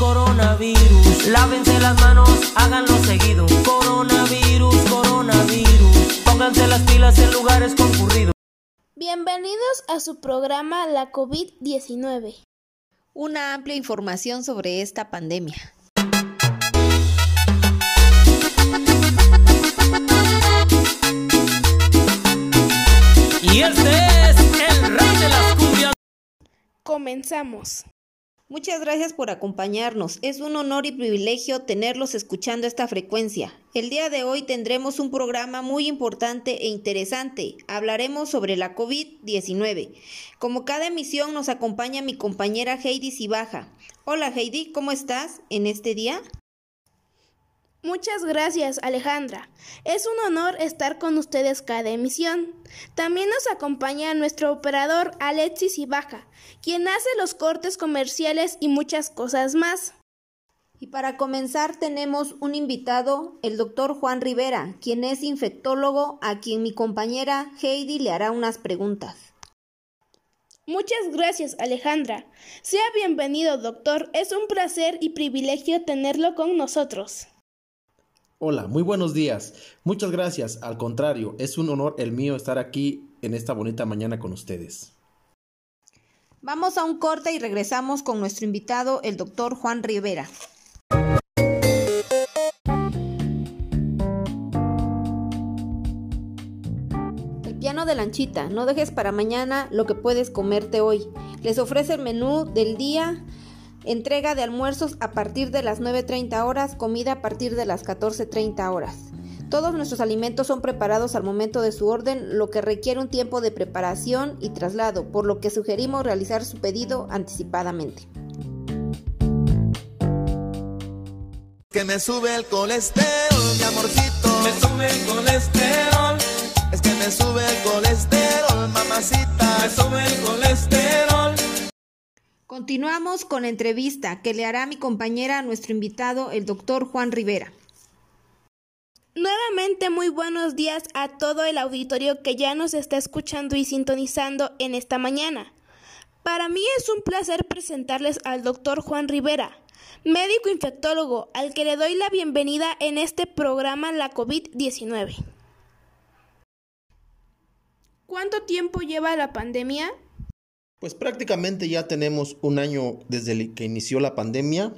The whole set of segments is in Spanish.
coronavirus. Lávense las manos, háganlo seguido. Coronavirus, coronavirus. Pónganse las pilas en lugares concurridos. Bienvenidos a su programa La COVID-19. Una amplia información sobre esta pandemia. Y este es el rey de las cumbias. Comenzamos. Muchas gracias por acompañarnos. Es un honor y privilegio tenerlos escuchando esta frecuencia. El día de hoy tendremos un programa muy importante e interesante. Hablaremos sobre la COVID-19. Como cada emisión nos acompaña mi compañera Heidi Sibaja. Hola Heidi, ¿cómo estás en este día? Muchas gracias, Alejandra. Es un honor estar con ustedes cada emisión. También nos acompaña nuestro operador Alexis Ibaja, quien hace los cortes comerciales y muchas cosas más. Y para comenzar tenemos un invitado, el doctor Juan Rivera, quien es infectólogo, a quien mi compañera Heidi le hará unas preguntas. Muchas gracias, Alejandra. Sea bienvenido, doctor. Es un placer y privilegio tenerlo con nosotros. Hola, muy buenos días. Muchas gracias. Al contrario, es un honor el mío estar aquí en esta bonita mañana con ustedes. Vamos a un corte y regresamos con nuestro invitado, el doctor Juan Rivera. El piano de lanchita, no dejes para mañana lo que puedes comerte hoy. Les ofrece el menú del día Entrega de almuerzos a partir de las 9.30 horas, comida a partir de las 14.30 horas. Todos nuestros alimentos son preparados al momento de su orden, lo que requiere un tiempo de preparación y traslado, por lo que sugerimos realizar su pedido anticipadamente. Que me sube el colesterol, mi amorcito. Continuamos con la entrevista que le hará mi compañera a nuestro invitado, el doctor Juan Rivera. Nuevamente muy buenos días a todo el auditorio que ya nos está escuchando y sintonizando en esta mañana. Para mí es un placer presentarles al doctor Juan Rivera, médico infectólogo, al que le doy la bienvenida en este programa La COVID-19. ¿Cuánto tiempo lleva la pandemia? Pues prácticamente ya tenemos un año desde que inició la pandemia.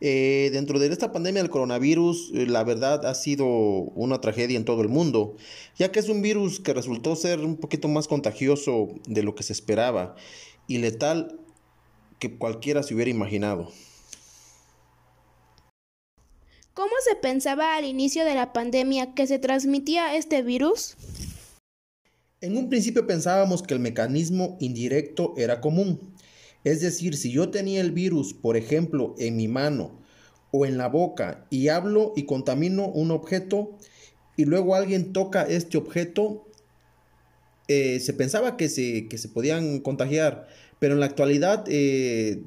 Eh, dentro de esta pandemia del coronavirus, eh, la verdad ha sido una tragedia en todo el mundo, ya que es un virus que resultó ser un poquito más contagioso de lo que se esperaba y letal que cualquiera se hubiera imaginado. ¿Cómo se pensaba al inicio de la pandemia que se transmitía este virus? En un principio pensábamos que el mecanismo indirecto era común. Es decir, si yo tenía el virus, por ejemplo, en mi mano o en la boca y hablo y contamino un objeto y luego alguien toca este objeto, eh, se pensaba que se, que se podían contagiar, pero en la actualidad eh,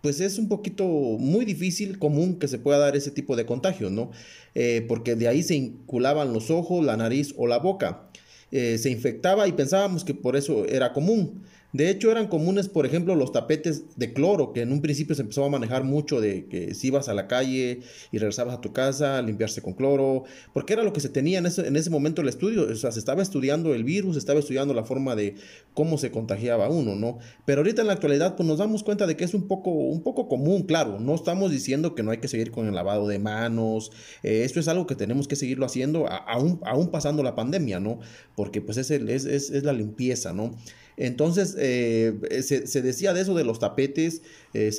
pues es un poquito muy difícil, común que se pueda dar ese tipo de contagio, ¿no? Eh, porque de ahí se inculaban los ojos, la nariz o la boca. Eh, se infectaba y pensábamos que por eso era común. De hecho, eran comunes, por ejemplo, los tapetes de cloro, que en un principio se empezó a manejar mucho de que si ibas a la calle y regresabas a tu casa, limpiarse con cloro, porque era lo que se tenía en ese, en ese momento el estudio, o sea, se estaba estudiando el virus, se estaba estudiando la forma de cómo se contagiaba uno, ¿no? Pero ahorita en la actualidad, pues nos damos cuenta de que es un poco, un poco común, claro, no estamos diciendo que no hay que seguir con el lavado de manos, eh, esto es algo que tenemos que seguirlo haciendo, aún, aún pasando la pandemia, ¿no? Porque pues es, el- es, es, es la limpieza, ¿no? Entonces, eh, se, se decía de eso de los tapetes eh,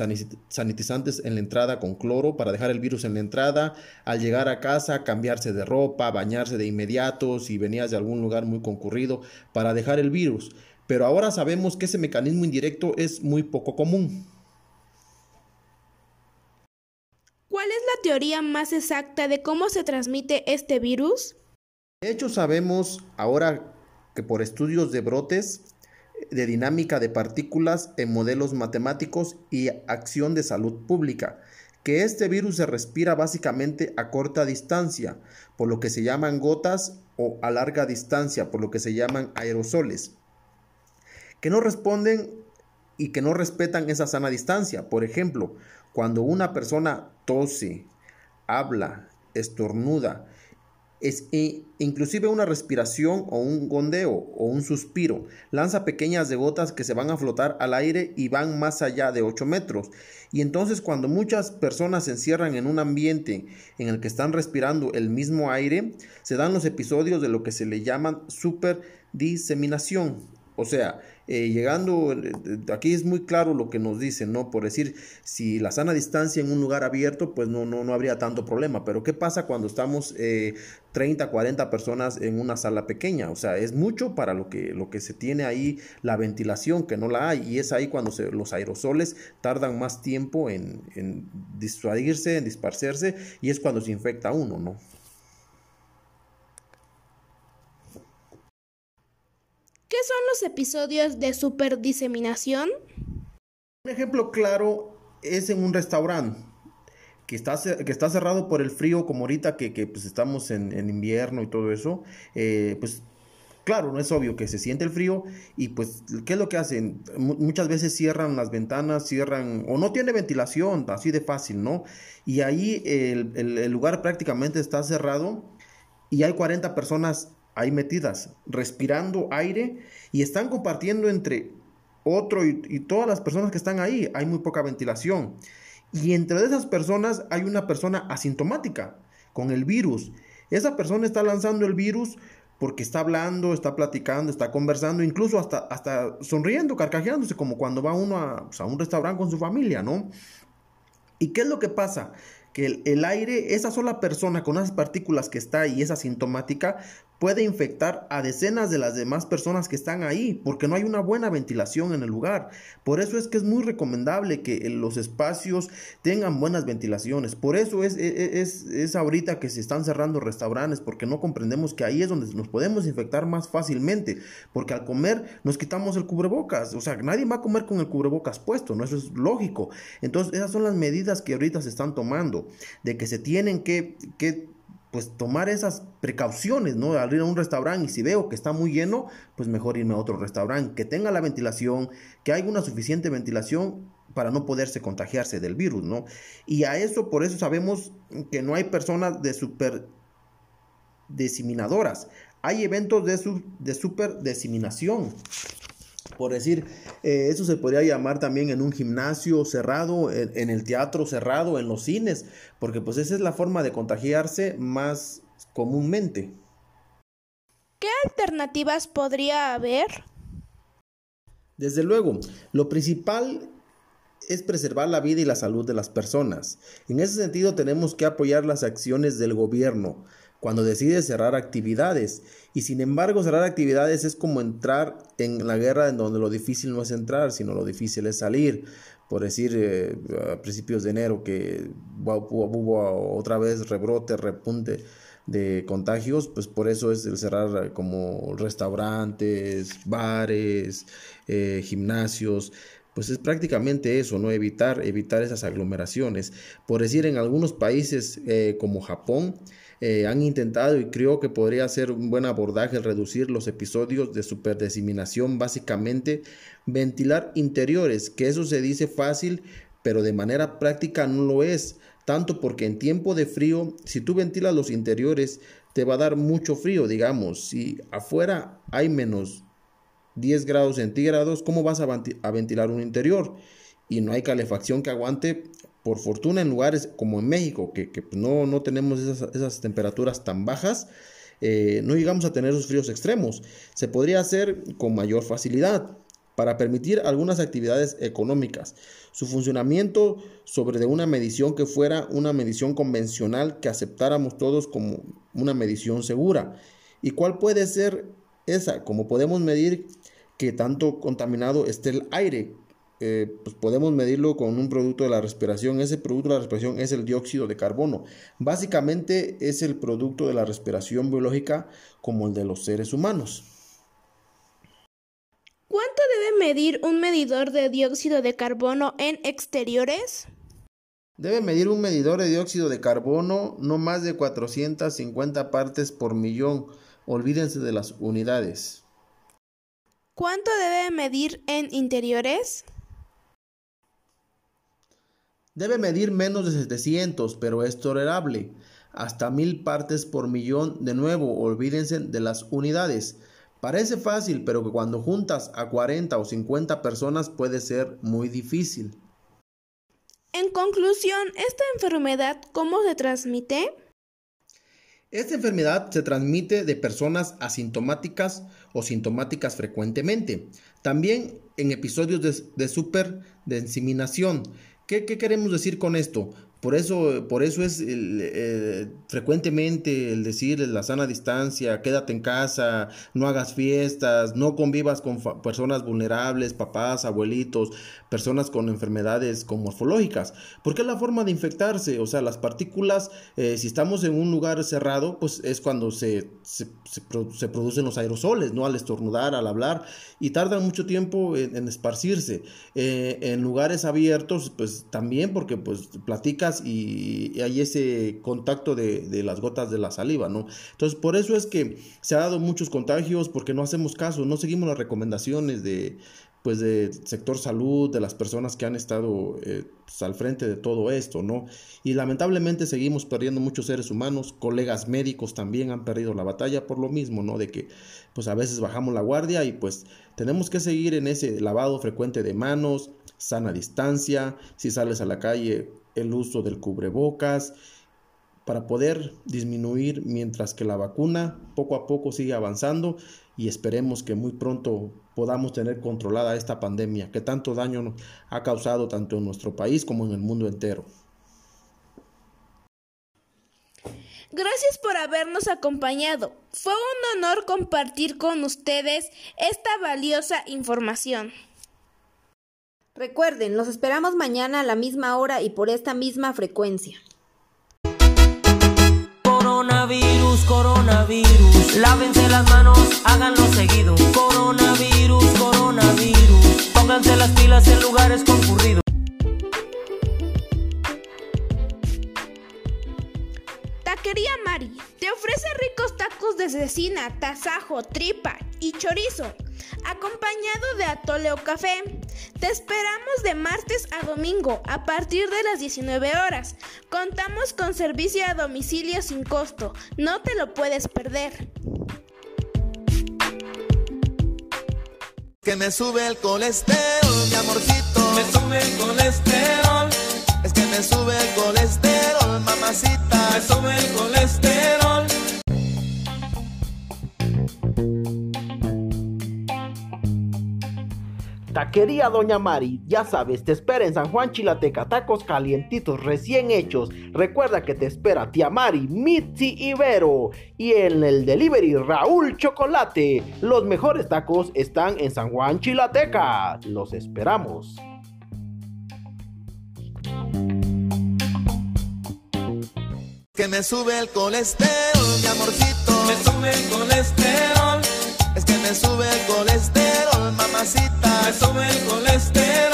sanitizantes en la entrada con cloro para dejar el virus en la entrada. Al llegar a casa, cambiarse de ropa, bañarse de inmediato si venías de algún lugar muy concurrido para dejar el virus. Pero ahora sabemos que ese mecanismo indirecto es muy poco común. ¿Cuál es la teoría más exacta de cómo se transmite este virus? De hecho, sabemos ahora que por estudios de brotes, de dinámica de partículas en modelos matemáticos y acción de salud pública, que este virus se respira básicamente a corta distancia, por lo que se llaman gotas, o a larga distancia, por lo que se llaman aerosoles, que no responden y que no respetan esa sana distancia. Por ejemplo, cuando una persona tose, habla, estornuda, es, inclusive una respiración o un gondeo o un suspiro. Lanza pequeñas gotas que se van a flotar al aire y van más allá de 8 metros. Y entonces cuando muchas personas se encierran en un ambiente en el que están respirando el mismo aire, se dan los episodios de lo que se le llaman superdiseminación. O sea, eh, llegando, eh, aquí es muy claro lo que nos dicen, ¿no? Por decir, si la sana distancia en un lugar abierto, pues no, no, no habría tanto problema. Pero ¿qué pasa cuando estamos 30, eh, 40 personas en una sala pequeña? O sea, es mucho para lo que, lo que se tiene ahí, la ventilación, que no la hay. Y es ahí cuando se, los aerosoles tardan más tiempo en, en disuadirse, en dispersarse, y es cuando se infecta uno, ¿no? Son los episodios de superdiseminación? Un ejemplo claro es en un restaurante que está, que está cerrado por el frío, como ahorita que, pues estamos en, invierno y todo eso, eh, pues claro, no es obvio que se siente el frío y pues, ¿qué es lo que hacen? muchas veces cierran las ventanas, cierran, o no tiene ventilación, así de fácil, ¿no? Y ahí el, el lugar prácticamente está cerrado y hay 40 personas ahí metidas, respirando aire y están compartiendo entre otro y, todas las personas que están ahí. Hay muy poca ventilación. Y entre esas personas hay una persona asintomática con el virus. Esa persona está lanzando el virus porque está hablando, está platicando, está conversando, incluso hasta, hasta sonriendo, carcajeándose, como cuando va uno a, un restaurante con su familia, ¿no? ¿Y qué es lo que pasa? que el, aire, esa sola persona con esas partículas que está ahí, es asintomática, puede infectar a decenas de las demás personas que están ahí, porque no hay una buena ventilación en el lugar. Por eso es que es muy recomendable que los espacios tengan buenas ventilaciones. Por eso es, e, e, es, es ahorita que se están cerrando restaurantes, porque no comprendemos que ahí es donde nos podemos infectar más fácilmente, porque al comer nos quitamos el cubrebocas, o sea, nadie va a comer con el cubrebocas puesto, ¿no? Eso es lógico. Entonces, esas son las medidas que ahorita se están tomando de que se tienen que, pues tomar esas precauciones, ¿no? Al ir a un restaurante y si veo que está muy lleno, pues mejor irme a otro restaurante, que tenga la ventilación, que haya una suficiente ventilación para no poderse contagiarse del virus, ¿no? Y a eso, por eso sabemos que no hay personas de super diseminadoras, hay eventos de, su, de super diseminación. Por decir, eh, eso se podría llamar también en un gimnasio cerrado, en, el teatro cerrado, en los cines, porque pues esa es la forma de contagiarse más comúnmente. ¿Qué alternativas podría haber? Desde luego, lo principal es preservar la vida y la salud de las personas. En ese sentido tenemos que apoyar las acciones del gobierno, cuando decide cerrar actividades. Y sin embargo, cerrar actividades es como entrar en la guerra en donde lo difícil no es entrar, sino lo difícil es salir. Por decir, eh, a principios de enero que hubo, otra vez rebrote, repunte de contagios, pues por eso es el cerrar como restaurantes, bares, eh, gimnasios, pues es prácticamente eso, ¿no? Evitar, evitar esas aglomeraciones. Por decir, en algunos países eh, como Japón, eh, han intentado y creo que podría ser un buen abordaje reducir los episodios de superdiseminación, básicamente ventilar interiores, que eso se dice fácil, pero de manera práctica no lo es, tanto porque en tiempo de frío, si tú ventilas los interiores, te va a dar mucho frío, digamos, si afuera hay menos 10 grados centígrados, ¿cómo vas a ventilar un interior? Y no hay calefacción que aguante por fortuna en lugares como en México, que, pues, no, no, tenemos esas, temperaturas tan bajas, eh, no llegamos a tener esos fríos extremos. Se podría hacer con mayor facilidad para permitir algunas actividades económicas. Su funcionamiento sobre de una medición que fuera una medición convencional que aceptáramos todos como una medición segura. ¿Y cuál puede ser esa? Como podemos medir que tanto contaminado esté el aire, eh, pues podemos medirlo con un producto de la respiración. Ese producto de la respiración es el dióxido de carbono. Básicamente es el producto de la respiración biológica como el de los seres humanos. ¿Cuánto debe medir un medidor de dióxido de carbono en exteriores? Debe medir un medidor de dióxido de carbono no más de 450 partes por millón. Olvídense de las unidades. ¿Cuánto debe medir en interiores? Debe medir menos de 700, pero es tolerable. Hasta mil partes por millón, de nuevo, olvídense de las unidades. Parece fácil, pero que cuando juntas a 40 o 50 personas puede ser muy difícil. En conclusión, ¿esta enfermedad cómo se transmite? Esta enfermedad se transmite de personas asintomáticas o sintomáticas frecuentemente. También en episodios de, de superdensiminación. ¿Qué, ¿Qué queremos decir con esto? Por eso, por eso es eh, frecuentemente el decir la sana distancia, quédate en casa, no hagas fiestas, no convivas con personas vulnerables, papás, abuelitos, personas con enfermedades con morfológicas, porque es la forma de infectarse, o sea, las partículas, eh, si estamos en un lugar cerrado, pues es cuando se, se, producen los aerosoles, ¿no? Al estornudar, al hablar, y tardan mucho tiempo en, esparcirse. Eh, en lugares abiertos, pues también, porque pues platicas y, hay ese contacto de, las gotas de la saliva, ¿no? Entonces, por eso es que se ha dado muchos contagios porque no hacemos caso, no seguimos las recomendaciones de pues del sector salud, de las personas que han estado eh, pues, al frente de todo esto, ¿no? Y lamentablemente seguimos perdiendo muchos seres humanos, colegas médicos también han perdido la batalla por lo mismo, ¿no? De que pues a veces bajamos la guardia y pues tenemos que seguir en ese lavado frecuente de manos, sana distancia, si sales a la calle el uso del cubrebocas para poder disminuir mientras que la vacuna poco a poco sigue avanzando y esperemos que muy pronto podamos tener controlada esta pandemia que tanto daño ha causado tanto en nuestro país como en el mundo entero. Gracias por habernos acompañado. Fue un honor compartir con ustedes esta valiosa información. Recuerden, los esperamos mañana a la misma hora y por esta misma frecuencia. Coronavirus, coronavirus, lávense las manos, háganlo seguido. Coronavirus, coronavirus, pónganse las pilas en lugares concurridos. Taquería Mari te ofrece ricos tacos de cecina, tasajo, tripa y chorizo acompañado de atole o café. Te esperamos de martes a domingo a partir de las 19 horas. Contamos con servicio a domicilio sin costo. No te lo puedes perder. Que me sube el colesterol, mi amorcito. Me sube el colesterol. Es que me sube el colesterol, mamacita. Me sube el colesterol. Taquería Doña Mari, ya sabes, te espera en San Juan Chilateca, tacos calientitos recién hechos. Recuerda que te espera Tía Mari, Mitzi Ibero y en el delivery Raúl Chocolate. Los mejores tacos están en San Juan Chilateca. Los esperamos. Que me sube el colesterol, mi amorcito es que me sube el colesterol, mamacita. Me sube el colesterol.